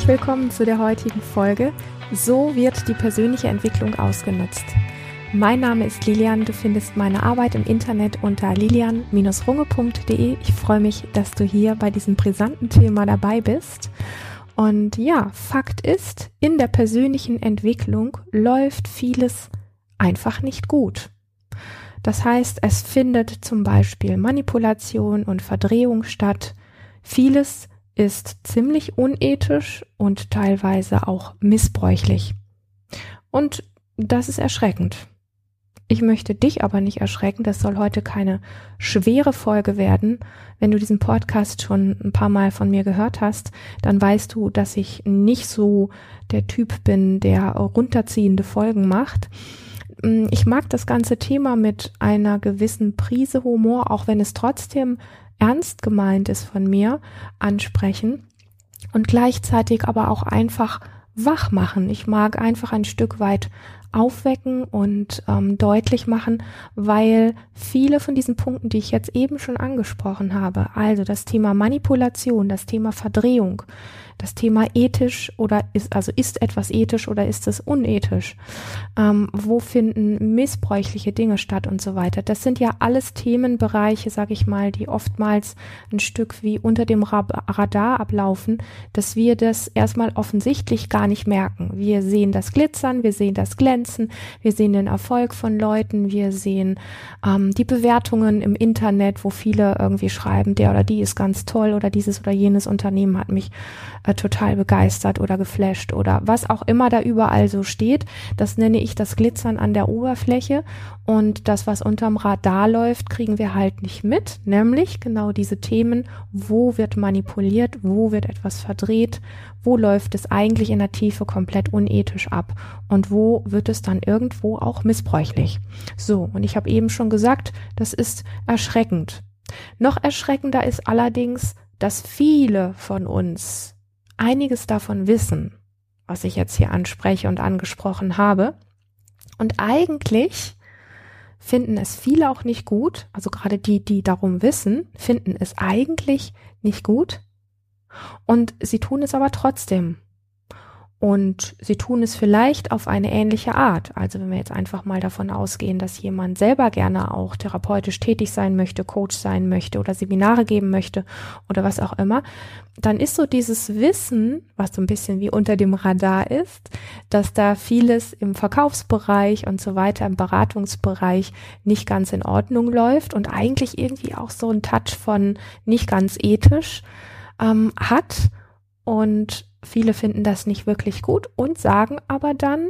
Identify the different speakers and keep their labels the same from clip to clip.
Speaker 1: Herzlich willkommen zu der heutigen Folge. So wird die persönliche Entwicklung ausgenutzt. Mein Name ist Lilian. Du findest meine Arbeit im Internet unter lilian-runge.de. Ich freue mich, dass du hier bei diesem brisanten Thema dabei bist. Und ja, Fakt ist, in der persönlichen Entwicklung läuft vieles einfach nicht gut. Das heißt, es findet zum Beispiel Manipulation und Verdrehung statt. Vieles ist ziemlich unethisch und teilweise auch missbräuchlich. Und das ist erschreckend. Ich möchte dich aber nicht erschrecken. Das soll heute keine schwere Folge werden. Wenn du diesen Podcast schon ein paar Mal von mir gehört hast, dann weißt du, dass ich nicht so der Typ bin, der runterziehende Folgen macht. Ich mag das ganze Thema mit einer gewissen Prise Humor, auch wenn es trotzdem ernst gemeint ist von mir, ansprechen und gleichzeitig aber auch einfach wach machen. Ich mag einfach ein Stück weit aufwecken und ähm, deutlich machen, weil viele von diesen Punkten, die ich jetzt eben schon angesprochen habe, also das Thema Manipulation, das Thema Verdrehung, das Thema ethisch oder ist, also ist etwas ethisch oder ist es unethisch? Ähm, wo finden missbräuchliche Dinge statt und so weiter? Das sind ja alles Themenbereiche, sag ich mal, die oftmals ein Stück wie unter dem Radar ablaufen, dass wir das erstmal offensichtlich gar nicht merken. Wir sehen das Glitzern, wir sehen das Glänzen, wir sehen den Erfolg von Leuten, wir sehen ähm, die Bewertungen im Internet, wo viele irgendwie schreiben, der oder die ist ganz toll oder dieses oder jenes Unternehmen hat mich äh, total begeistert oder geflasht oder was auch immer da überall so steht. Das nenne ich das Glitzern an der Oberfläche. Und das, was unterm Radar läuft, kriegen wir halt nicht mit, nämlich genau diese Themen, wo wird manipuliert, wo wird etwas verdreht, wo läuft es eigentlich in der Tiefe komplett unethisch ab und wo wird es dann irgendwo auch missbräuchlich. So, und ich habe eben schon gesagt, das ist erschreckend. Noch erschreckender ist allerdings, dass viele von uns einiges davon wissen, was ich jetzt hier anspreche und angesprochen habe. Und eigentlich finden es viele auch nicht gut, also gerade die, die darum wissen, finden es eigentlich nicht gut. Und sie tun es aber trotzdem. Und sie tun es vielleicht auf eine ähnliche Art. Also wenn wir jetzt einfach mal davon ausgehen, dass jemand selber gerne auch therapeutisch tätig sein möchte, Coach sein möchte oder Seminare geben möchte oder was auch immer, dann ist so dieses Wissen, was so ein bisschen wie unter dem Radar ist, dass da vieles im Verkaufsbereich und so weiter, im Beratungsbereich nicht ganz in Ordnung läuft und eigentlich irgendwie auch so ein Touch von nicht ganz ethisch ähm, hat und viele finden das nicht wirklich gut und sagen aber dann,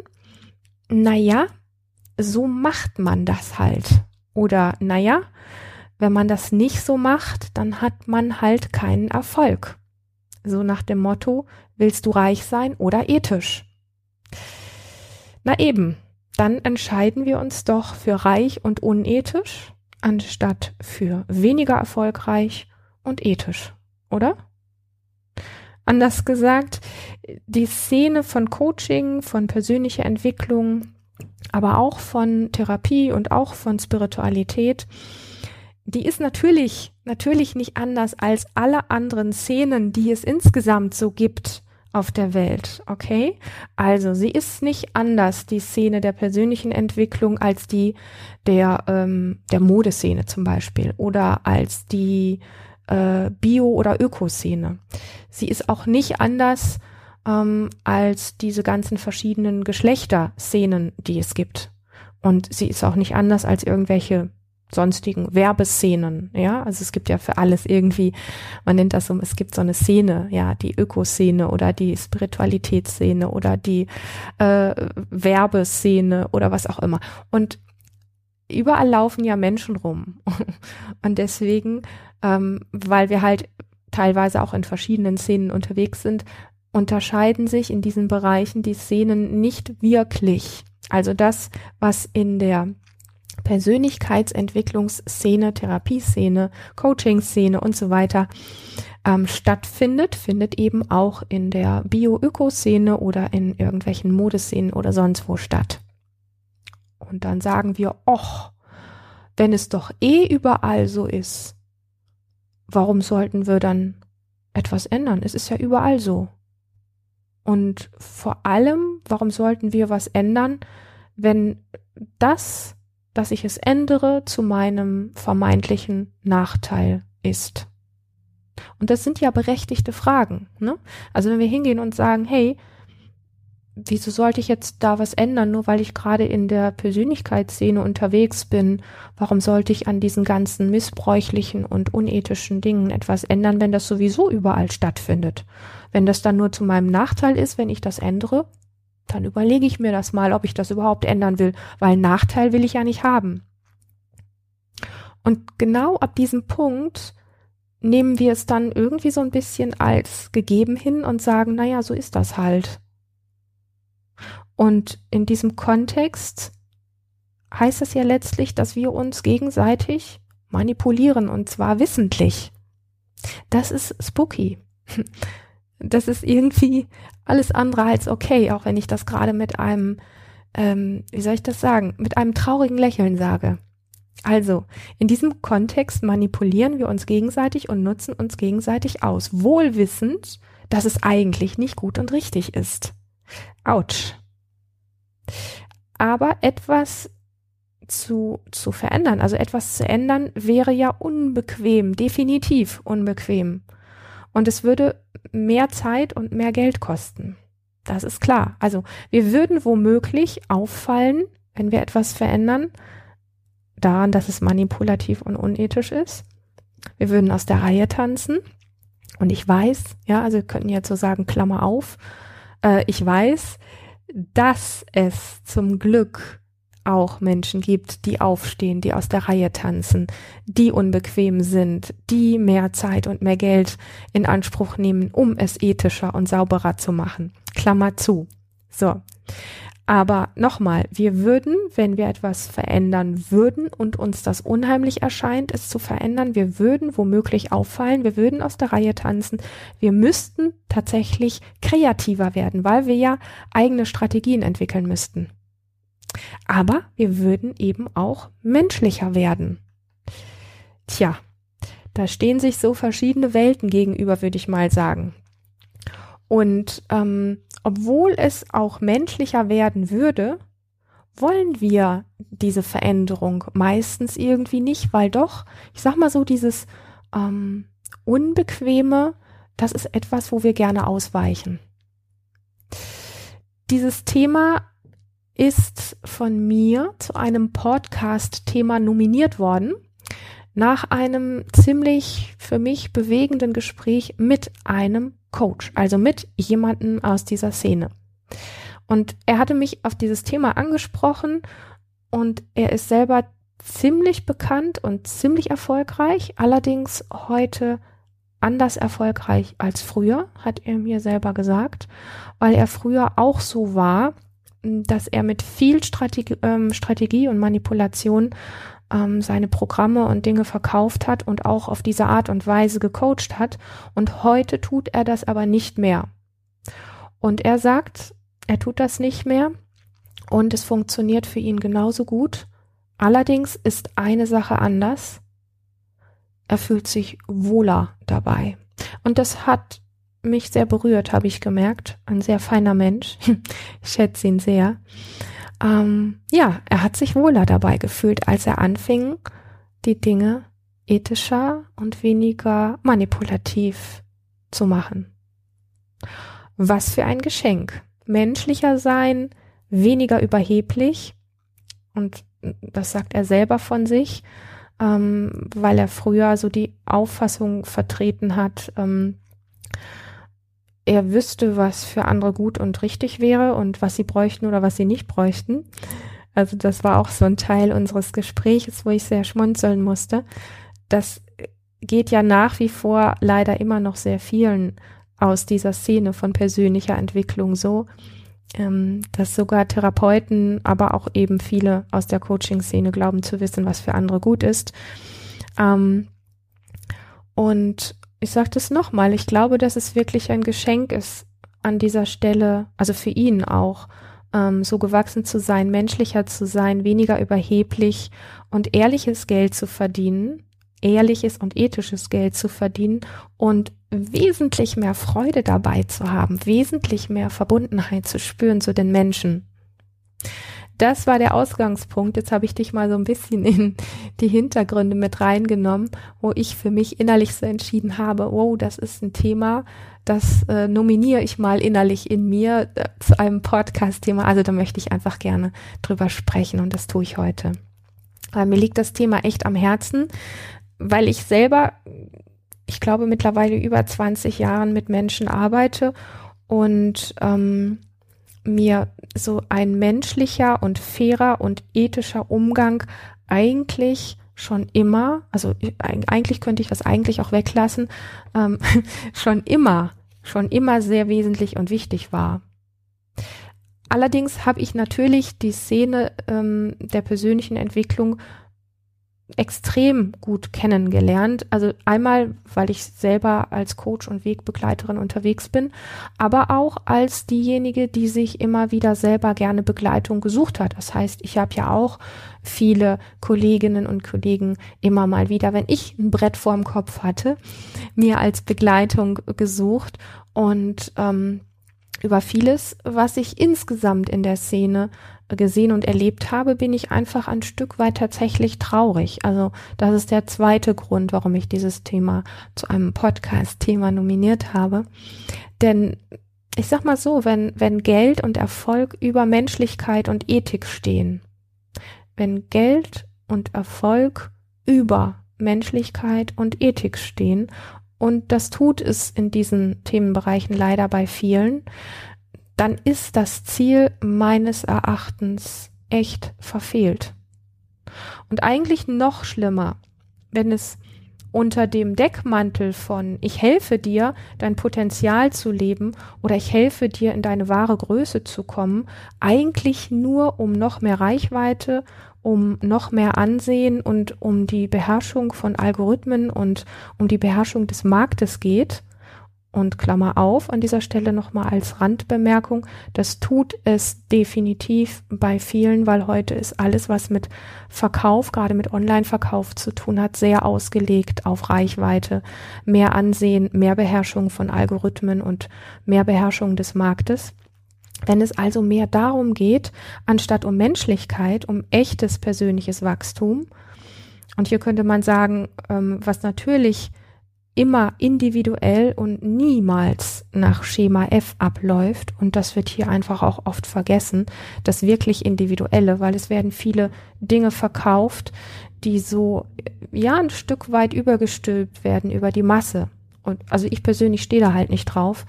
Speaker 1: naja, so macht man das halt. Oder naja, wenn man das nicht so macht, dann hat man halt keinen Erfolg. So nach dem Motto, willst du reich sein oder ethisch? Na eben, dann entscheiden wir uns doch für reich und unethisch, anstatt für weniger erfolgreich und ethisch, oder? Anders gesagt, die Szene von Coaching, von persönlicher Entwicklung, aber auch von Therapie und auch von Spiritualität, die ist natürlich, natürlich nicht anders als alle anderen Szenen, die es insgesamt so gibt auf der Welt, okay? Also sie ist nicht anders, die Szene der persönlichen Entwicklung, als die der, ähm, der Modeszene zum Beispiel oder als die äh, Bio- oder Ökoszene. Sie ist auch nicht anders ähm, als diese ganzen verschiedenen Geschlechterszenen, die es gibt. Und sie ist auch nicht anders als irgendwelche sonstigen Werbeszenen, ja, also es gibt ja für alles irgendwie, man nennt das so, es gibt so eine Szene, ja, die Ökoszene oder die Spiritualitätsszene oder die äh, Werbeszene oder was auch immer. Und überall laufen ja Menschen rum und deswegen ähm, weil wir halt teilweise auch in verschiedenen Szenen unterwegs sind, unterscheiden sich in diesen Bereichen die Szenen nicht wirklich. Also das, was in der Persönlichkeitsentwicklungsszene, Therapieszene, Coaching-Szene und so weiter ähm, stattfindet, findet eben auch in der Bio-Öko-Szene oder in irgendwelchen Modeszenen oder sonst wo statt. Und dann sagen wir, och, wenn es doch eh überall so ist, warum sollten wir dann etwas ändern? Es ist ja überall so. Und vor allem, warum sollten wir was ändern, wenn das, dass ich es ändere, zu meinem vermeintlichen Nachteil ist? Und das sind ja berechtigte Fragen. Ne? Also wenn wir hingehen und sagen, hey, wieso sollte ich jetzt da was ändern, nur weil ich gerade in der Persönlichkeitsszene unterwegs bin? Warum sollte ich an diesen ganzen missbräuchlichen und unethischen Dingen etwas ändern, wenn das sowieso überall stattfindet? Wenn das dann nur zu meinem Nachteil ist, wenn ich das ändere, dann überlege ich mir das mal, ob ich das überhaupt ändern will, weil Nachteil will ich ja nicht haben. Und genau ab diesem Punkt nehmen wir es dann irgendwie so ein bisschen als gegeben hin und sagen, naja, so ist das halt. Und in diesem Kontext heißt es ja letztlich, dass wir uns gegenseitig manipulieren und zwar wissentlich. Das ist spooky. Das ist irgendwie alles andere als okay, auch wenn ich das gerade mit einem, ähm, wie soll ich das sagen, mit einem traurigen Lächeln sage. Also, in diesem Kontext manipulieren wir uns gegenseitig und nutzen uns gegenseitig aus, wohlwissend, dass es eigentlich nicht gut und richtig ist. Autsch. Aber etwas zu, zu verändern, also etwas zu ändern, wäre ja unbequem, definitiv unbequem. Und es würde mehr Zeit und mehr Geld kosten. Das ist klar. Also wir würden womöglich auffallen, wenn wir etwas verändern, daran, dass es manipulativ und unethisch ist. Wir würden aus der Reihe tanzen. Und ich weiß, ja, also wir könnten jetzt so sagen, Klammer auf, äh, ich weiß, dass es zum Glück auch Menschen gibt, die aufstehen, die aus der Reihe tanzen, die unbequem sind, die mehr Zeit und mehr Geld in Anspruch nehmen, um es ethischer und sauberer zu machen. Klammer zu. So. Aber nochmal, wir würden, wenn wir etwas verändern würden und uns das unheimlich erscheint, es zu verändern, wir würden womöglich auffallen, wir würden aus der Reihe tanzen, wir müssten tatsächlich kreativer werden, weil wir ja eigene Strategien entwickeln müssten. Aber wir würden eben auch menschlicher werden. Tja, da stehen sich so verschiedene Welten gegenüber, würde ich mal sagen. Und ähm, obwohl es auch menschlicher werden würde, wollen wir diese Veränderung meistens irgendwie nicht, weil doch, ich sag mal so, dieses ähm, Unbequeme, das ist etwas, wo wir gerne ausweichen. Dieses Thema ist von mir zu einem Podcast-Thema nominiert worden nach einem ziemlich für mich bewegenden Gespräch mit einem Coach, also mit jemandem aus dieser Szene. Und er hatte mich auf dieses Thema angesprochen und er ist selber ziemlich bekannt und ziemlich erfolgreich, allerdings heute anders erfolgreich als früher, hat er mir selber gesagt, weil er früher auch so war, dass er mit viel Strategie, ähm, Strategie und Manipulation ähm, seine Programme und Dinge verkauft hat und auch auf diese Art und Weise gecoacht hat. Und heute tut er das aber nicht mehr. Und er sagt, er tut das nicht mehr und es funktioniert für ihn genauso gut. Allerdings ist eine Sache anders. Er fühlt sich wohler dabei. Und das hat mich sehr berührt, habe ich gemerkt. Ein sehr feiner Mensch. ich schätze ihn sehr ähm, ja, er hat sich wohler dabei gefühlt, als er anfing, die Dinge ethischer und weniger manipulativ zu machen. Was für ein Geschenk. Menschlicher sein, weniger überheblich. Und das sagt er selber von sich, ähm, weil er früher so die Auffassung vertreten hat, ähm, er wüsste, was für andere gut und richtig wäre und was sie bräuchten oder was sie nicht bräuchten. Also das war auch so ein Teil unseres Gesprächs, wo ich sehr schmunzeln musste. Das geht ja nach wie vor leider immer noch sehr vielen aus dieser Szene von persönlicher Entwicklung so, ähm, dass sogar Therapeuten, aber auch eben viele aus der Coaching-Szene glauben zu wissen, was für andere gut ist. Ähm, und ich sage das nochmal, ich glaube, dass es wirklich ein Geschenk ist, an dieser Stelle, also für ihn auch, ähm, so gewachsen zu sein, menschlicher zu sein, weniger überheblich und ehrliches Geld zu verdienen, ehrliches und ethisches Geld zu verdienen und wesentlich mehr Freude dabei zu haben, wesentlich mehr Verbundenheit zu spüren zu den Menschen. Das war der Ausgangspunkt. Jetzt habe ich dich mal so ein bisschen in die Hintergründe mit reingenommen, wo ich für mich innerlich so entschieden habe, wow, das ist ein Thema, das äh, nominiere ich mal innerlich in mir äh, zu einem Podcast-Thema. Also da möchte ich einfach gerne drüber sprechen und das tue ich heute. Weil mir liegt das Thema echt am Herzen, weil ich selber, ich glaube, mittlerweile über 20 Jahren mit Menschen arbeite und ähm, mir so ein menschlicher und fairer und ethischer Umgang eigentlich schon immer, also eigentlich könnte ich das eigentlich auch weglassen, ähm, schon immer, schon immer sehr wesentlich und wichtig war. Allerdings habe ich natürlich die Szene ähm, der persönlichen Entwicklung extrem gut kennengelernt. Also einmal, weil ich selber als Coach und Wegbegleiterin unterwegs bin, aber auch als diejenige, die sich immer wieder selber gerne Begleitung gesucht hat. Das heißt, ich habe ja auch viele Kolleginnen und Kollegen immer mal wieder, wenn ich ein Brett vorm Kopf hatte, mir als Begleitung gesucht und ähm, über vieles, was ich insgesamt in der Szene gesehen und erlebt habe, bin ich einfach ein Stück weit tatsächlich traurig. Also das ist der zweite Grund, warum ich dieses Thema zu einem Podcast-Thema nominiert habe. Denn ich sag mal so, wenn, wenn Geld und Erfolg über Menschlichkeit und Ethik stehen, wenn Geld und Erfolg über Menschlichkeit und Ethik stehen, und das tut es in diesen Themenbereichen leider bei vielen, dann ist das Ziel meines Erachtens echt verfehlt. Und eigentlich noch schlimmer, wenn es unter dem Deckmantel von ich helfe dir, dein Potenzial zu leben oder ich helfe dir, in deine wahre Größe zu kommen, eigentlich nur um noch mehr Reichweite, um noch mehr Ansehen und um die Beherrschung von Algorithmen und um die Beherrschung des Marktes geht, und Klammer auf an dieser Stelle nochmal als Randbemerkung, das tut es definitiv bei vielen, weil heute ist alles, was mit Verkauf, gerade mit Online-Verkauf zu tun hat, sehr ausgelegt auf Reichweite, mehr Ansehen, mehr Beherrschung von Algorithmen und mehr Beherrschung des Marktes. Wenn es also mehr darum geht, anstatt um Menschlichkeit, um echtes persönliches Wachstum, und hier könnte man sagen, ähm, was natürlich immer individuell und niemals nach Schema F abläuft. Und das wird hier einfach auch oft vergessen, das wirklich individuelle, weil es werden viele Dinge verkauft, die so, ja, ein Stück weit übergestülpt werden über die Masse. Und also ich persönlich stehe da halt nicht drauf.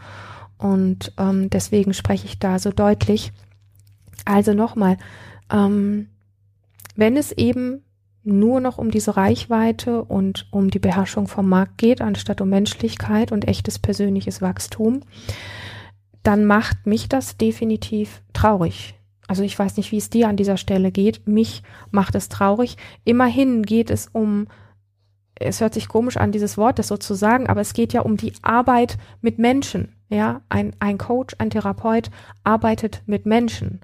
Speaker 1: Und ähm, deswegen spreche ich da so deutlich. Also nochmal, ähm, wenn es eben nur noch um diese Reichweite und um die Beherrschung vom Markt geht, anstatt um Menschlichkeit und echtes persönliches Wachstum, dann macht mich das definitiv traurig. Also ich weiß nicht, wie es dir an dieser Stelle geht. Mich macht es traurig. Immerhin geht es um, es hört sich komisch an, dieses Wort, das so zu sagen, aber es geht ja um die Arbeit mit Menschen. Ja, ein, ein Coach, ein Therapeut arbeitet mit Menschen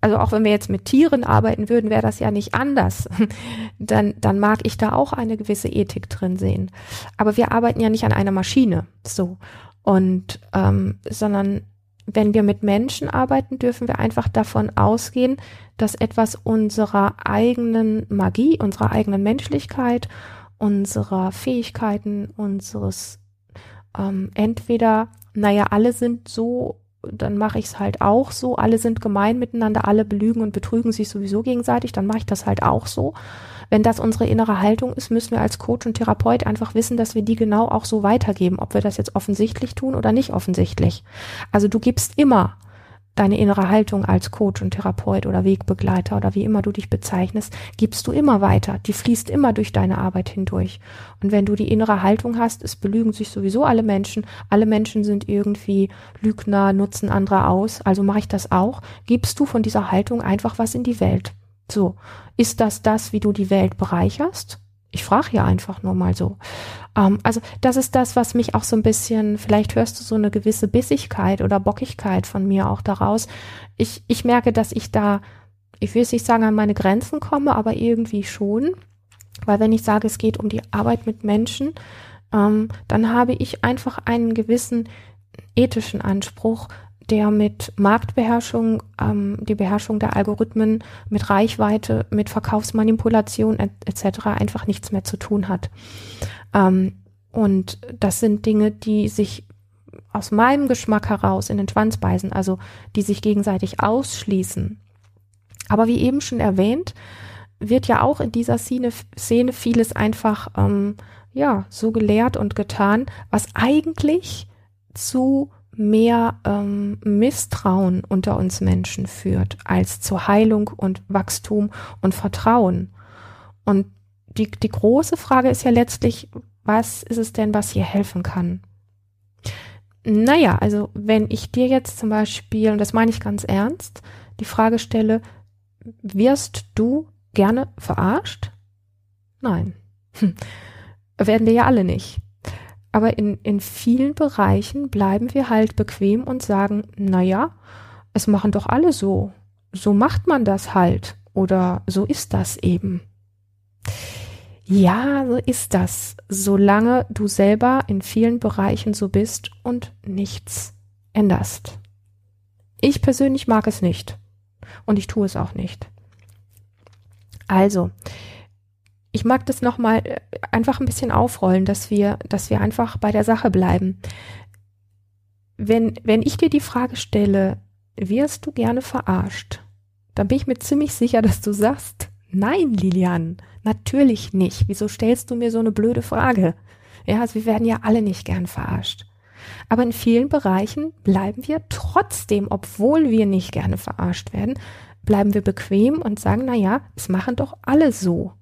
Speaker 1: also auch wenn wir jetzt mit Tieren arbeiten würden, wäre das ja nicht anders. Dann, dann mag ich da auch eine gewisse Ethik drin sehen. Aber wir arbeiten ja nicht an einer Maschine, so. Und, ähm, sondern wenn wir mit Menschen arbeiten, dürfen wir einfach davon ausgehen, dass etwas unserer eigenen Magie, unserer eigenen Menschlichkeit, unserer Fähigkeiten, unseres ähm, entweder, naja, alle sind so dann mache ich es halt auch so. Alle sind gemein miteinander, alle belügen und betrügen sich sowieso gegenseitig, dann mache ich das halt auch so. Wenn das unsere innere Haltung ist, müssen wir als Coach und Therapeut einfach wissen, dass wir die genau auch so weitergeben, ob wir das jetzt offensichtlich tun oder nicht offensichtlich. Also du gibst immer deine innere Haltung als Coach und Therapeut oder Wegbegleiter oder wie immer du dich bezeichnest, gibst du immer weiter. Die fließt immer durch deine Arbeit hindurch. Und wenn du die innere Haltung hast, es belügen sich sowieso alle Menschen. Alle Menschen sind irgendwie Lügner, nutzen andere aus. Also mache ich das auch. Gibst du von dieser Haltung einfach was in die Welt. So. Ist das das, wie du die Welt bereicherst? Ich frage hier einfach nur mal so. Ähm, also das ist das, was mich auch so ein bisschen, vielleicht hörst du so eine gewisse Bissigkeit oder Bockigkeit von mir auch daraus. Ich, ich merke, dass ich da, ich will es nicht sagen, an meine Grenzen komme, aber irgendwie schon. Weil wenn ich sage, es geht um die Arbeit mit Menschen, ähm, dann habe ich einfach einen gewissen ethischen Anspruch, der mit Marktbeherrschung, ähm, die Beherrschung der Algorithmen, mit Reichweite, mit Verkaufsmanipulation etc. einfach nichts mehr zu tun hat. Ähm, und das sind Dinge, die sich aus meinem Geschmack heraus in den Schwanz beißen, also die sich gegenseitig ausschließen. Aber wie eben schon erwähnt, wird ja auch in dieser Szene, Szene vieles einfach ähm, ja so gelehrt und getan, was eigentlich zu mehr ähm, Misstrauen unter uns Menschen führt, als zur Heilung und Wachstum und Vertrauen. Und die, die große Frage ist ja letztlich, was ist es denn, was hier helfen kann? Naja, also wenn ich dir jetzt zum Beispiel, und das meine ich ganz ernst, die Frage stelle, wirst du gerne verarscht? Nein. Hm. Werden wir ja alle nicht. Aber in, in vielen Bereichen bleiben wir halt bequem und sagen, naja, es machen doch alle so. So macht man das halt. Oder so ist das eben. Ja, so ist das, solange du selber in vielen Bereichen so bist und nichts änderst. Ich persönlich mag es nicht. Und ich tue es auch nicht. Also, ich mag das nochmal äh, einfach ein bisschen aufrollen, dass wir, dass wir einfach bei der Sache bleiben. Wenn, wenn ich dir die Frage stelle, wirst du gerne verarscht? Dann bin ich mir ziemlich sicher, dass du sagst, nein, Lilian, natürlich nicht. Wieso stellst du mir so eine blöde Frage? Ja, also wir werden ja alle nicht gern verarscht. Aber in vielen Bereichen bleiben wir trotzdem, obwohl wir nicht gerne verarscht werden, bleiben wir bequem und sagen, na ja, es machen doch alle so.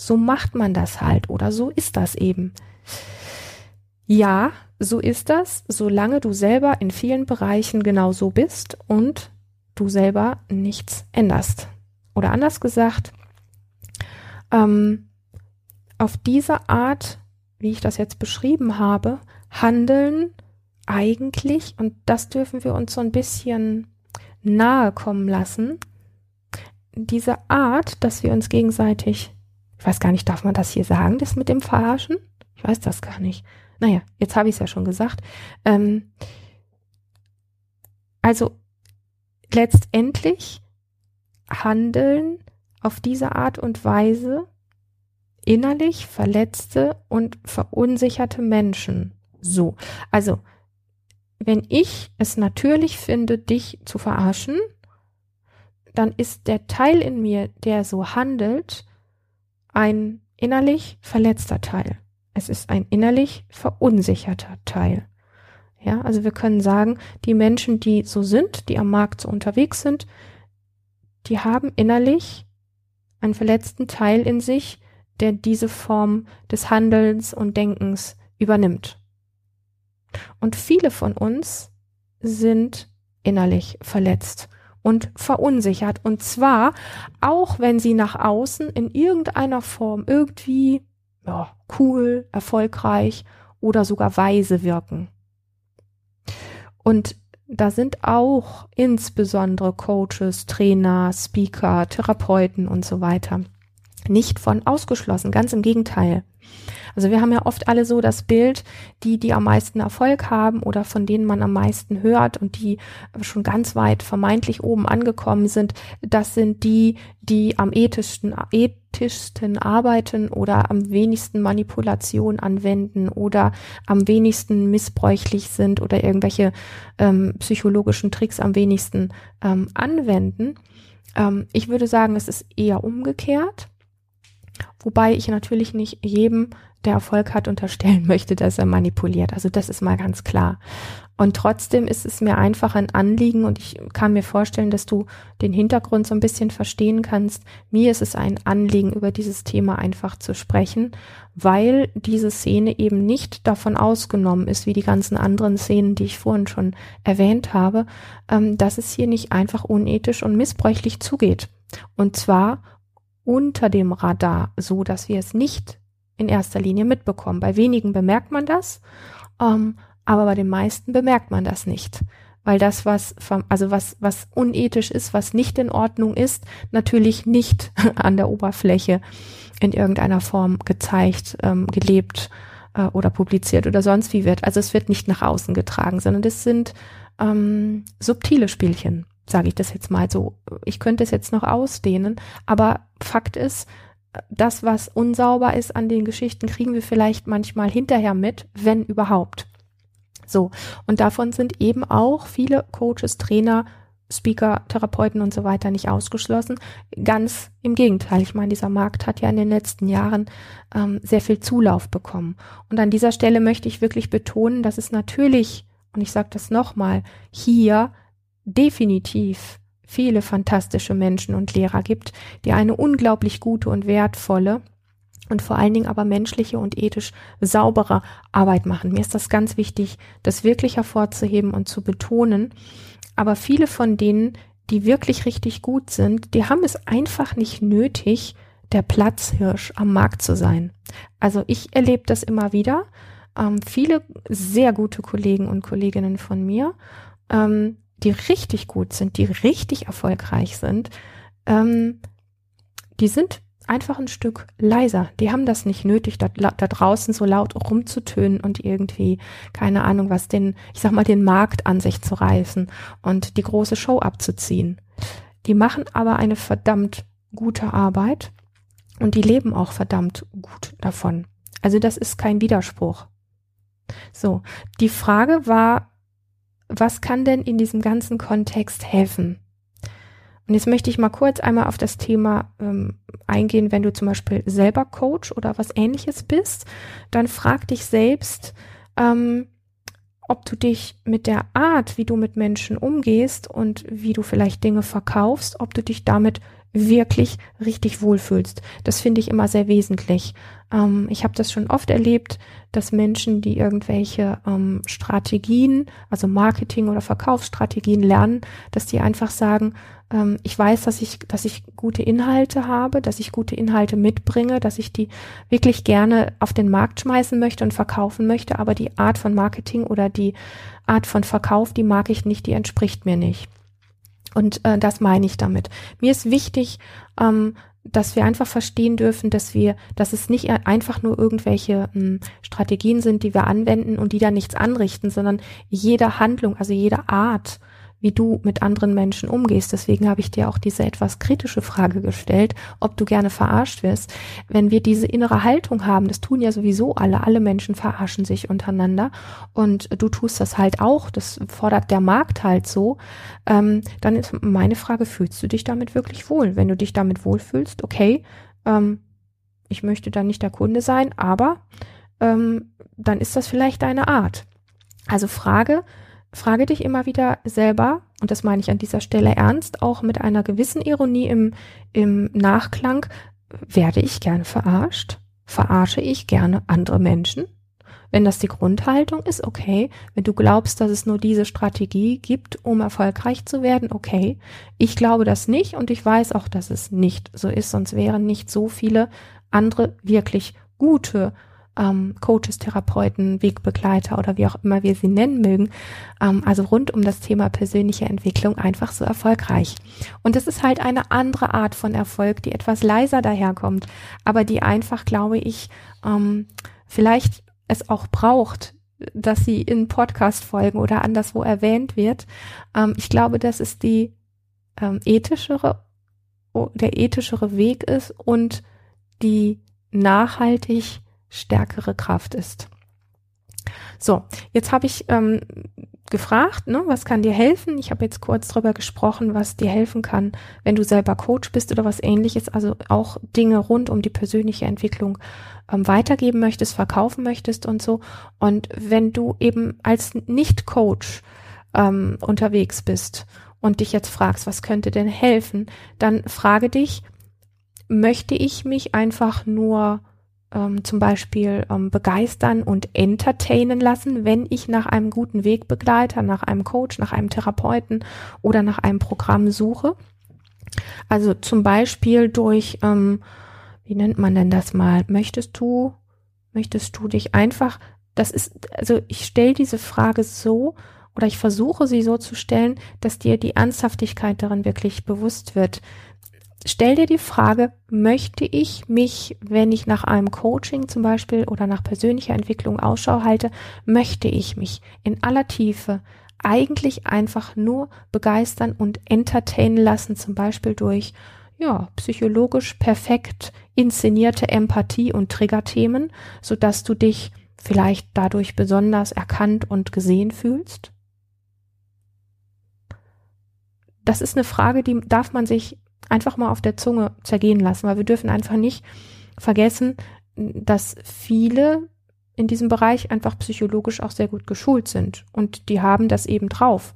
Speaker 1: So macht man das halt oder so ist das eben. Ja, so ist das, solange du selber in vielen Bereichen genau so bist und du selber nichts änderst. Oder anders gesagt, ähm, auf diese Art, wie ich das jetzt beschrieben habe, handeln eigentlich, und das dürfen wir uns so ein bisschen nahe kommen lassen, diese Art, dass wir uns gegenseitig ich weiß gar nicht, darf man das hier sagen, das mit dem Verarschen? Ich weiß das gar nicht. Naja, jetzt habe ich es ja schon gesagt. Ähm, also letztendlich handeln auf diese Art und Weise innerlich verletzte und verunsicherte Menschen. So, also wenn ich es natürlich finde, dich zu verarschen, dann ist der Teil in mir, der so handelt, ein innerlich verletzter Teil. Es ist ein innerlich verunsicherter Teil. Ja, also wir können sagen, die Menschen, die so sind, die am Markt so unterwegs sind, die haben innerlich einen verletzten Teil in sich, der diese Form des Handelns und Denkens übernimmt. Und viele von uns sind innerlich verletzt und verunsichert. Und zwar auch, wenn sie nach außen in irgendeiner Form irgendwie ja, cool, erfolgreich oder sogar weise wirken. Und da sind auch insbesondere Coaches, Trainer, Speaker, Therapeuten und so weiter nicht von ausgeschlossen, ganz im Gegenteil. Also wir haben ja oft alle so das Bild, die, die am meisten Erfolg haben oder von denen man am meisten hört und die schon ganz weit vermeintlich oben angekommen sind, das sind die, die am ethischsten, ethischsten arbeiten oder am wenigsten Manipulation anwenden oder am wenigsten missbräuchlich sind oder irgendwelche ähm, psychologischen Tricks am wenigsten ähm, anwenden. Ähm, ich würde sagen, es ist eher umgekehrt. Wobei ich natürlich nicht jedem, der Erfolg hat, unterstellen möchte, dass er manipuliert. Also das ist mal ganz klar. Und trotzdem ist es mir einfach ein Anliegen und ich kann mir vorstellen, dass du den Hintergrund so ein bisschen verstehen kannst. Mir ist es ein Anliegen, über dieses Thema einfach zu sprechen, weil diese Szene eben nicht davon ausgenommen ist, wie die ganzen anderen Szenen, die ich vorhin schon erwähnt habe, ähm, dass es hier nicht einfach unethisch und missbräuchlich zugeht. Und zwar unter dem Radar, so dass wir es nicht in erster Linie mitbekommen. Bei wenigen bemerkt man das, ähm, aber bei den meisten bemerkt man das nicht, weil das, was, also was, was unethisch ist, was nicht in Ordnung ist, natürlich nicht an der Oberfläche in irgendeiner Form gezeigt, ähm, gelebt äh, oder publiziert oder sonst wie wird. Also es wird nicht nach außen getragen, sondern das sind ähm, subtile Spielchen, sage ich das jetzt mal so. Ich könnte es jetzt noch ausdehnen, aber Fakt ist, das, was unsauber ist an den Geschichten, kriegen wir vielleicht manchmal hinterher mit, wenn überhaupt. So, und davon sind eben auch viele Coaches, Trainer, Speaker, Therapeuten und so weiter nicht ausgeschlossen. Ganz im Gegenteil. Ich meine, dieser Markt hat ja in den letzten Jahren ähm, sehr viel Zulauf bekommen. Und an dieser Stelle möchte ich wirklich betonen, dass es natürlich, und ich sage das nochmal, hier definitiv viele fantastische Menschen und Lehrer gibt, die eine unglaublich gute und wertvolle und vor allen Dingen aber menschliche und ethisch saubere Arbeit machen. Mir ist das ganz wichtig, das wirklich hervorzuheben und zu betonen. Aber viele von denen, die wirklich richtig gut sind, die haben es einfach nicht nötig, der Platzhirsch am Markt zu sein. Also ich erlebe das immer wieder. Ähm, viele sehr gute Kollegen und Kolleginnen von mir ähm, die richtig gut sind, die richtig erfolgreich sind, ähm, die sind einfach ein Stück leiser. Die haben das nicht nötig, da, da draußen so laut rumzutönen und irgendwie, keine Ahnung, was den, ich sag mal, den Markt an sich zu reißen und die große Show abzuziehen. Die machen aber eine verdammt gute Arbeit und die leben auch verdammt gut davon. Also das ist kein Widerspruch. So, die Frage war, was kann denn in diesem ganzen Kontext helfen? Und jetzt möchte ich mal kurz einmal auf das Thema ähm, eingehen, wenn du zum Beispiel selber Coach oder was ähnliches bist, dann frag dich selbst, ähm, ob du dich mit der Art, wie du mit Menschen umgehst und wie du vielleicht Dinge verkaufst, ob du dich damit wirklich richtig wohlfühlst. Das finde ich immer sehr wesentlich. Ähm, ich habe das schon oft erlebt, dass Menschen, die irgendwelche ähm, Strategien, also Marketing oder Verkaufsstrategien lernen, dass die einfach sagen, ähm, ich weiß, dass ich, dass ich gute Inhalte habe, dass ich gute Inhalte mitbringe, dass ich die wirklich gerne auf den Markt schmeißen möchte und verkaufen möchte, aber die Art von Marketing oder die Art von Verkauf, die mag ich nicht, die entspricht mir nicht. Und äh, das meine ich damit. Mir ist wichtig, ähm, dass wir einfach verstehen dürfen, dass wir, dass es nicht einfach nur irgendwelche ähm, Strategien sind, die wir anwenden und die da nichts anrichten, sondern jede Handlung, also jede Art wie du mit anderen Menschen umgehst. Deswegen habe ich dir auch diese etwas kritische Frage gestellt, ob du gerne verarscht wirst. Wenn wir diese innere Haltung haben, das tun ja sowieso alle, alle Menschen verarschen sich untereinander und du tust das halt auch, das fordert der Markt halt so, ähm, dann ist meine Frage, fühlst du dich damit wirklich wohl? Wenn du dich damit wohlfühlst, okay, ähm, ich möchte dann nicht der Kunde sein, aber ähm, dann ist das vielleicht deine Art. Also Frage, frage dich immer wieder selber, und das meine ich an dieser Stelle ernst, auch mit einer gewissen Ironie im, im Nachklang, werde ich gerne verarscht? Verarsche ich gerne andere Menschen? Wenn das die Grundhaltung ist, okay. Wenn du glaubst, dass es nur diese Strategie gibt, um erfolgreich zu werden, okay. Ich glaube das nicht und ich weiß auch, dass es nicht so ist, sonst wären nicht so viele andere wirklich gute ähm, Coaches, Therapeuten, Wegbegleiter oder wie auch immer wir sie nennen mögen, ähm, also rund um das Thema persönliche Entwicklung einfach so erfolgreich. Und es ist halt eine andere Art von Erfolg, die etwas leiser daherkommt, aber die einfach, glaube ich, ähm, vielleicht es auch braucht, dass sie in Podcast-Folgen oder anderswo erwähnt wird. Ähm, ich glaube, dass es die ähm, ethischere, der ethischere Weg ist und die nachhaltig stärkere Kraft ist. So, jetzt habe ich ähm, gefragt, ne, was kann dir helfen? Ich habe jetzt kurz drüber gesprochen, was dir helfen kann, wenn du selber Coach bist oder was ähnliches, also auch Dinge rund um die persönliche Entwicklung ähm, weitergeben möchtest, verkaufen möchtest und so. Und wenn du eben als Nicht-Coach ähm, unterwegs bist und dich jetzt fragst, was könnte denn helfen, dann frage dich, möchte ich mich einfach nur ähm, zum Beispiel ähm, begeistern und entertainen lassen, wenn ich nach einem guten Wegbegleiter, nach einem Coach, nach einem Therapeuten oder nach einem Programm suche. Also zum Beispiel durch, ähm, wie nennt man denn das mal? Möchtest du, möchtest du dich einfach, das ist, also ich stelle diese Frage so, oder ich versuche sie so zu stellen, dass dir die Ernsthaftigkeit darin wirklich bewusst wird. Stell dir die Frage, möchte ich mich, wenn ich nach einem Coaching zum Beispiel oder nach persönlicher Entwicklung Ausschau halte, möchte ich mich in aller Tiefe eigentlich einfach nur begeistern und entertainen lassen, zum Beispiel durch ja, psychologisch perfekt inszenierte Empathie und Triggerthemen, so dass du dich vielleicht dadurch besonders erkannt und gesehen fühlst? Das ist eine Frage, die darf man sich einfach mal auf der Zunge zergehen lassen, weil wir dürfen einfach nicht vergessen, dass viele in diesem Bereich einfach psychologisch auch sehr gut geschult sind und die haben das eben drauf,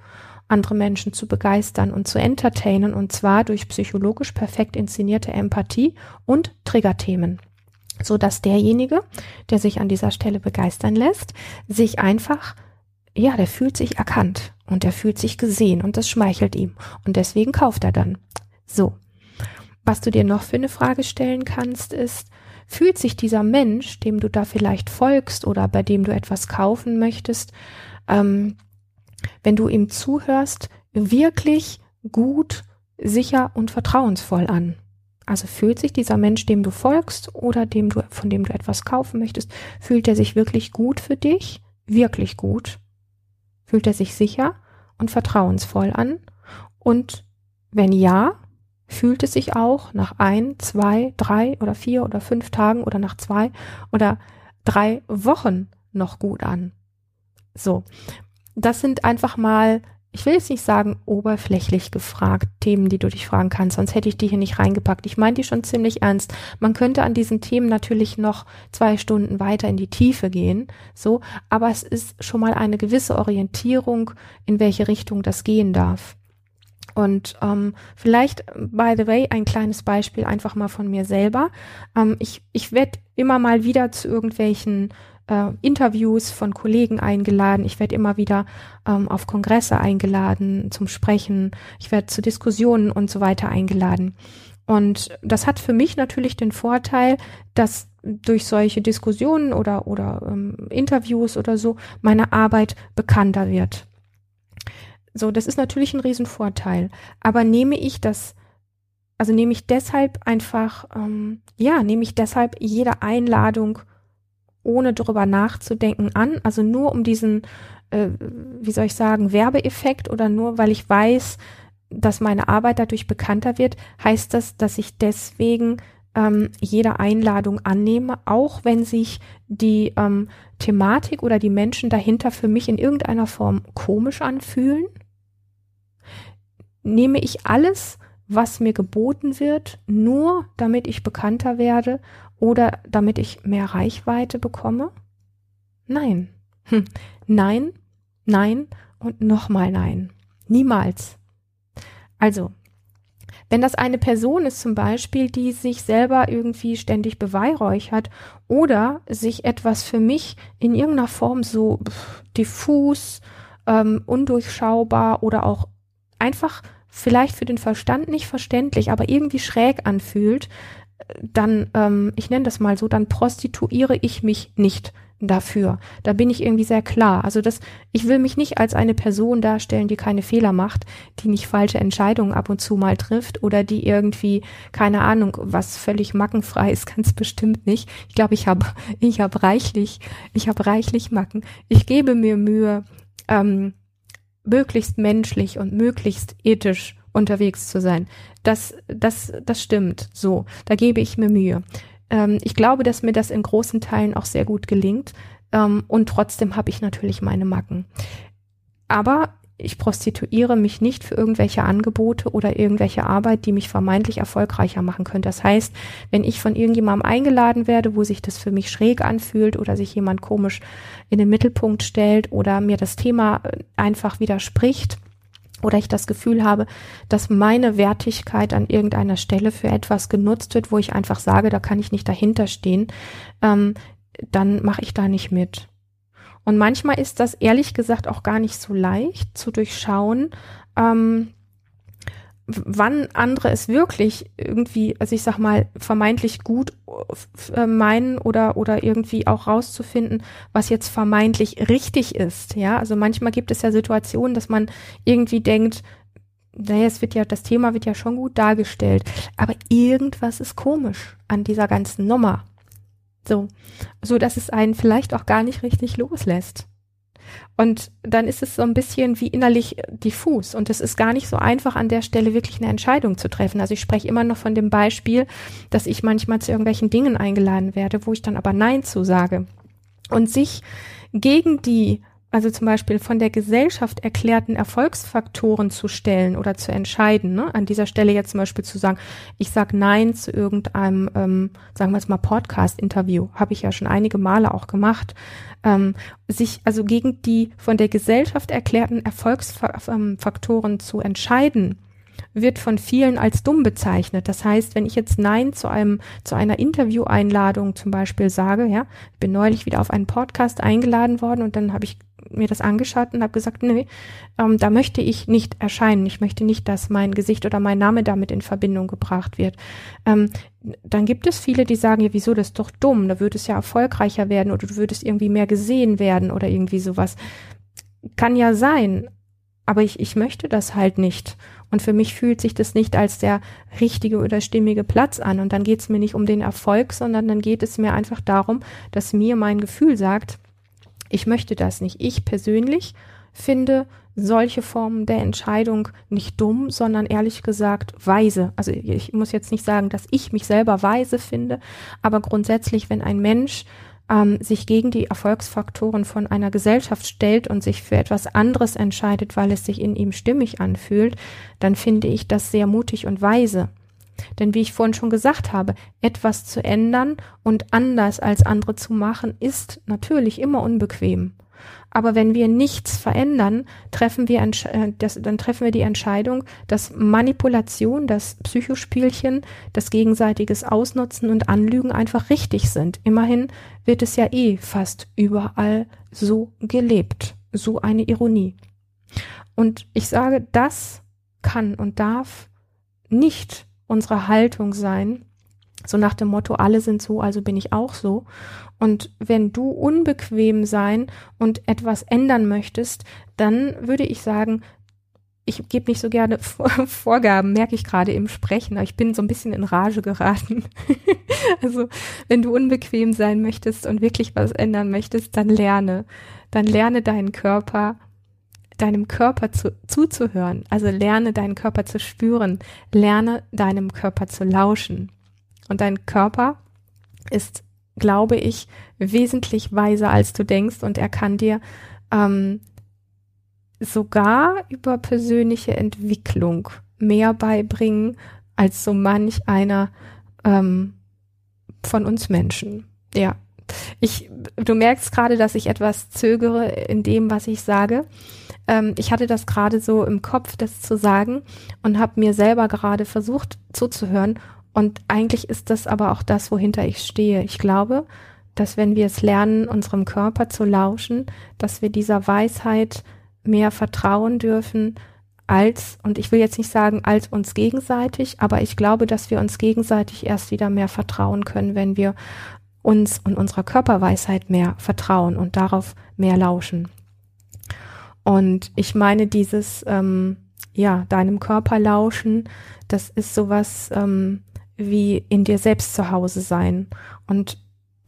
Speaker 1: andere Menschen zu begeistern und zu entertainen und zwar durch psychologisch perfekt inszenierte Empathie und Triggerthemen so dass derjenige, der sich an dieser Stelle begeistern lässt, sich einfach, ja, der fühlt sich erkannt und der fühlt sich gesehen und das schmeichelt ihm und deswegen kauft er dann. So. Was du dir noch für eine Frage stellen kannst, ist, fühlt sich dieser Mensch, dem du da vielleicht folgst oder bei dem du etwas kaufen möchtest, ähm, wenn du ihm zuhörst, wirklich gut, sicher und vertrauensvoll an? Also fühlt sich dieser Mensch, dem du folgst oder dem du, von dem du etwas kaufen möchtest, fühlt er sich wirklich gut für dich? Wirklich gut? Fühlt er sich sicher und vertrauensvoll an? Und wenn ja, fühlt es sich auch nach ein, zwei, drei oder vier oder fünf Tagen oder nach zwei oder drei Wochen noch gut an? So. Das sind einfach mal ich will jetzt nicht sagen oberflächlich gefragt, Themen, die du dich fragen kannst, sonst hätte ich die hier nicht reingepackt. Ich meine die schon ziemlich ernst. Man könnte an diesen Themen natürlich noch zwei Stunden weiter in die Tiefe gehen, so, aber es ist schon mal eine gewisse Orientierung, in welche Richtung das gehen darf. Und ähm, vielleicht, by the way, ein kleines Beispiel einfach mal von mir selber. Ähm, ich ich werde immer mal wieder zu irgendwelchen äh, Interviews von Kollegen eingeladen. Ich werde immer wieder ähm, auf Kongresse eingeladen zum Sprechen. Ich werde zu Diskussionen und so weiter eingeladen. Und das hat für mich natürlich den Vorteil, dass durch solche Diskussionen oder, oder ähm, Interviews oder so meine Arbeit bekannter wird. So, das ist natürlich ein Riesenvorteil. Aber nehme ich das, also nehme ich deshalb einfach, ähm, ja, nehme ich deshalb jede Einladung ohne darüber nachzudenken an, also nur um diesen, äh, wie soll ich sagen, Werbeeffekt oder nur weil ich weiß, dass meine Arbeit dadurch bekannter wird, heißt das, dass ich deswegen ähm, jede Einladung annehme, auch wenn sich die ähm, Thematik oder die Menschen dahinter für mich in irgendeiner Form komisch anfühlen? Nehme ich alles, was mir geboten wird, nur damit ich bekannter werde oder damit ich mehr Reichweite bekomme? Nein. Hm. Nein, nein und nochmal nein. Niemals. Also, wenn das eine Person ist zum Beispiel, die sich selber irgendwie ständig beweihräuchert oder sich etwas für mich in irgendeiner Form so diffus, ähm, undurchschaubar oder auch einfach vielleicht für den Verstand nicht verständlich, aber irgendwie schräg anfühlt, dann, ähm, ich nenne das mal so, dann prostituiere ich mich nicht dafür. Da bin ich irgendwie sehr klar. Also das, ich will mich nicht als eine Person darstellen, die keine Fehler macht, die nicht falsche Entscheidungen ab und zu mal trifft oder die irgendwie, keine Ahnung, was völlig mackenfrei ist, ganz bestimmt nicht. Ich glaube, ich habe, ich habe reichlich, ich habe reichlich Macken. Ich gebe mir Mühe, ähm, möglichst menschlich und möglichst ethisch unterwegs zu sein. Das, das, das stimmt. So, da gebe ich mir Mühe. Ähm, ich glaube, dass mir das in großen Teilen auch sehr gut gelingt. Ähm, und trotzdem habe ich natürlich meine Macken. Aber ich prostituiere mich nicht für irgendwelche Angebote oder irgendwelche Arbeit, die mich vermeintlich erfolgreicher machen könnte. Das heißt, wenn ich von irgendjemandem eingeladen werde, wo sich das für mich schräg anfühlt oder sich jemand komisch in den Mittelpunkt stellt oder mir das Thema äh, einfach widerspricht, oder ich das Gefühl habe, dass meine Wertigkeit an irgendeiner Stelle für etwas genutzt wird, wo ich einfach sage, da kann ich nicht dahinter stehen, ähm, dann mache ich da nicht mit. Und manchmal ist das ehrlich gesagt auch gar nicht so leicht zu durchschauen, ähm, wann andere es wirklich irgendwie, also ich sag mal, vermeintlich gut äh, meinen oder, oder irgendwie auch rauszufinden, was jetzt vermeintlich richtig ist. Ja, also manchmal gibt es ja Situationen, dass man irgendwie denkt, naja, es wird ja, das Thema wird ja schon gut dargestellt, aber irgendwas ist komisch an dieser ganzen Nummer. So, so dass es einen vielleicht auch gar nicht richtig loslässt. Und dann ist es so ein bisschen wie innerlich diffus und es ist gar nicht so einfach an der Stelle wirklich eine Entscheidung zu treffen. Also ich spreche immer noch von dem Beispiel, dass ich manchmal zu irgendwelchen Dingen eingeladen werde, wo ich dann aber Nein zu sage. Und sich gegen die also zum Beispiel von der Gesellschaft erklärten Erfolgsfaktoren zu stellen oder zu entscheiden. Ne? An dieser Stelle jetzt zum Beispiel zu sagen, ich sag Nein zu irgendeinem, ähm, sagen wir jetzt mal, Podcast-Interview, habe ich ja schon einige Male auch gemacht. Ähm, sich also gegen die von der Gesellschaft erklärten Erfolgsfaktoren zu entscheiden, wird von vielen als dumm bezeichnet. Das heißt, wenn ich jetzt Nein zu einem, zu einer Intervieweinladung zum Beispiel sage, ja, ich bin neulich wieder auf einen Podcast eingeladen worden und dann habe ich mir das angeschaut und habe gesagt, nee, ähm, da möchte ich nicht erscheinen. Ich möchte nicht, dass mein Gesicht oder mein Name damit in Verbindung gebracht wird. Ähm, dann gibt es viele, die sagen, ja, wieso, das ist doch dumm, da würde es ja erfolgreicher werden oder du würdest irgendwie mehr gesehen werden oder irgendwie sowas. Kann ja sein, aber ich, ich möchte das halt nicht. Und für mich fühlt sich das nicht als der richtige oder stimmige Platz an. Und dann geht es mir nicht um den Erfolg, sondern dann geht es mir einfach darum, dass mir mein Gefühl sagt, ich möchte das nicht. Ich persönlich finde solche Formen der Entscheidung nicht dumm, sondern ehrlich gesagt weise. Also ich muss jetzt nicht sagen, dass ich mich selber weise finde, aber grundsätzlich, wenn ein Mensch ähm, sich gegen die Erfolgsfaktoren von einer Gesellschaft stellt und sich für etwas anderes entscheidet, weil es sich in ihm stimmig anfühlt, dann finde ich das sehr mutig und weise. Denn wie ich vorhin schon gesagt habe, etwas zu ändern und anders als andere zu machen, ist natürlich immer unbequem. Aber wenn wir nichts verändern, treffen wir, äh, das, dann treffen wir die Entscheidung, dass Manipulation, das Psychospielchen, das gegenseitiges Ausnutzen und Anlügen einfach richtig sind. Immerhin wird es ja eh fast überall so gelebt. So eine Ironie. Und ich sage, das kann und darf nicht unsere Haltung sein, so nach dem Motto, alle sind so, also bin ich auch so. Und wenn du unbequem sein und etwas ändern möchtest, dann würde ich sagen, ich gebe nicht so gerne Vorgaben, merke ich gerade im Sprechen, aber ich bin so ein bisschen in Rage geraten. also, wenn du unbequem sein möchtest und wirklich was ändern möchtest, dann lerne. Dann lerne deinen Körper, deinem Körper zu, zuzuhören. Also lerne deinen Körper zu spüren. Lerne deinem Körper zu lauschen. Und dein Körper ist, glaube ich, wesentlich weiser, als du denkst und er kann dir ähm, sogar über persönliche Entwicklung mehr beibringen als so manch einer ähm, von uns Menschen. Ja. Ich, du merkst gerade, dass ich etwas zögere in dem, was ich sage. Ähm, ich hatte das gerade so im Kopf, das zu sagen und habe mir selber gerade versucht zuzuhören und eigentlich ist das aber auch das, wohinter ich stehe. Ich glaube, dass wenn wir es lernen, unserem Körper zu lauschen, dass wir dieser Weisheit mehr vertrauen dürfen als, und ich will jetzt nicht sagen als uns gegenseitig, aber ich glaube, dass wir uns gegenseitig erst wieder mehr vertrauen können, wenn wir uns und unserer Körperweisheit mehr vertrauen und darauf mehr lauschen. Und ich meine dieses, ähm, ja, deinem Körper lauschen, das ist sowas, ähm, wie in dir selbst zu Hause sein. Und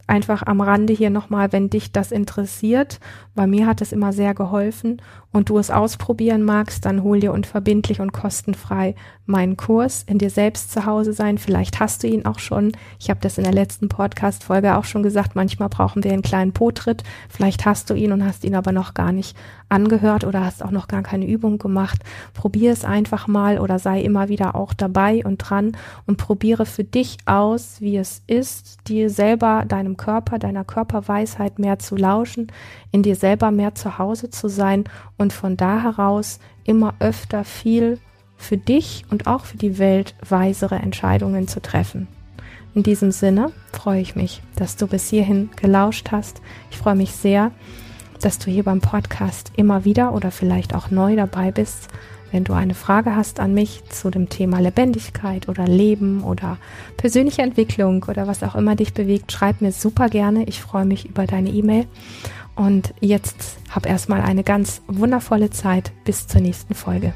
Speaker 1: einfach am Rande hier nochmal, wenn dich das interessiert. Bei mir hat es immer sehr geholfen und du es ausprobieren magst, dann hol dir unverbindlich und kostenfrei meinen Kurs in dir selbst zu Hause sein. Vielleicht hast du ihn auch schon. Ich habe das in der letzten Podcast-Folge auch schon gesagt. Manchmal brauchen wir einen kleinen Potritt. Vielleicht hast du ihn und hast ihn aber noch gar nicht angehört oder hast auch noch gar keine Übung gemacht. Probier es einfach mal oder sei immer wieder auch dabei und dran und probiere für dich aus, wie es ist, dir selber, deinem Körper, deiner Körperweisheit mehr zu lauschen, in dir selber mehr zu Hause zu sein und und von da heraus immer öfter viel für dich und auch für die Welt weisere Entscheidungen zu treffen. In diesem Sinne freue ich mich, dass du bis hierhin gelauscht hast. Ich freue mich sehr, dass du hier beim Podcast immer wieder oder vielleicht auch neu dabei bist. Wenn du eine Frage hast an mich zu dem Thema Lebendigkeit oder Leben oder persönliche Entwicklung oder was auch immer dich bewegt, schreib mir super gerne. Ich freue mich über deine E-Mail. Und jetzt hab erstmal eine ganz wundervolle Zeit bis zur nächsten Folge.